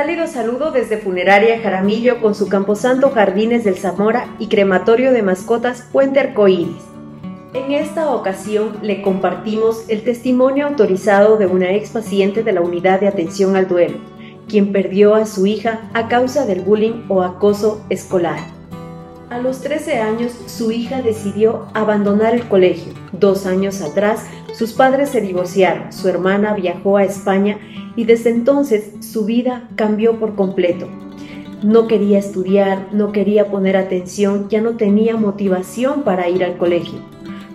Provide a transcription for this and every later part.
cálido saludo desde Funeraria Jaramillo con su Camposanto Jardines del Zamora y Crematorio de Mascotas Puente Arcoíris. En esta ocasión le compartimos el testimonio autorizado de una ex paciente de la Unidad de Atención al Duelo, quien perdió a su hija a causa del bullying o acoso escolar. A los 13 años, su hija decidió abandonar el colegio. Dos años atrás, sus padres se divorciaron, su hermana viajó a España y desde entonces su vida cambió por completo. No quería estudiar, no quería poner atención, ya no tenía motivación para ir al colegio.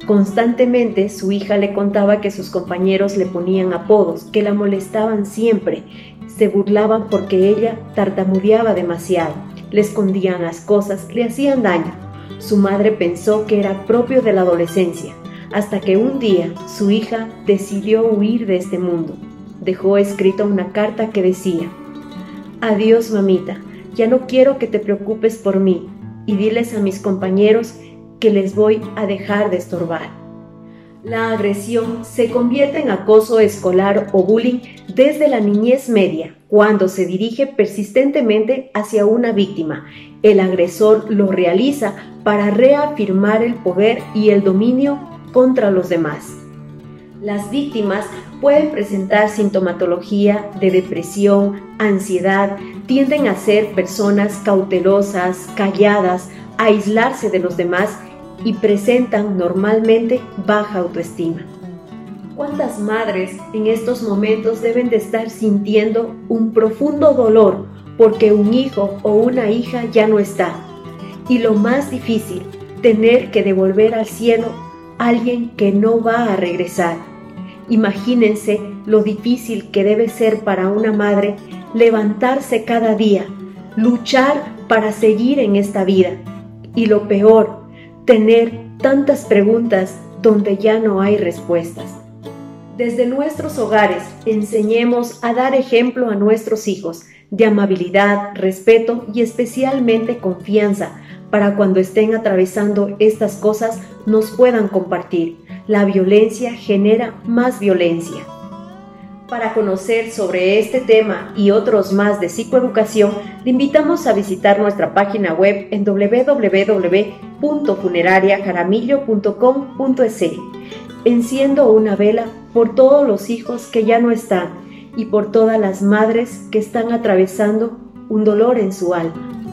Constantemente su hija le contaba que sus compañeros le ponían apodos, que la molestaban siempre, se burlaban porque ella tartamudeaba demasiado, le escondían las cosas, le hacían daño. Su madre pensó que era propio de la adolescencia, hasta que un día su hija decidió huir de este mundo dejó escrita una carta que decía, Adiós mamita, ya no quiero que te preocupes por mí y diles a mis compañeros que les voy a dejar de estorbar. La agresión se convierte en acoso escolar o bullying desde la niñez media, cuando se dirige persistentemente hacia una víctima. El agresor lo realiza para reafirmar el poder y el dominio contra los demás. Las víctimas pueden presentar sintomatología de depresión, ansiedad, tienden a ser personas cautelosas, calladas, aislarse de los demás y presentan normalmente baja autoestima. ¿Cuántas madres en estos momentos deben de estar sintiendo un profundo dolor porque un hijo o una hija ya no está? Y lo más difícil, tener que devolver al cielo alguien que no va a regresar Imagínense lo difícil que debe ser para una madre levantarse cada día, luchar para seguir en esta vida. Y lo peor, tener tantas preguntas donde ya no hay respuestas. Desde nuestros hogares enseñemos a dar ejemplo a nuestros hijos de amabilidad, respeto y especialmente confianza para cuando estén atravesando estas cosas nos puedan compartir la violencia genera más violencia. Para conocer sobre este tema y otros más de psicoeducación, le invitamos a visitar nuestra página web en www.funerariajaramillo.com.es. Enciendo una vela por todos los hijos que ya no están y por todas las madres que están atravesando un dolor en su alma.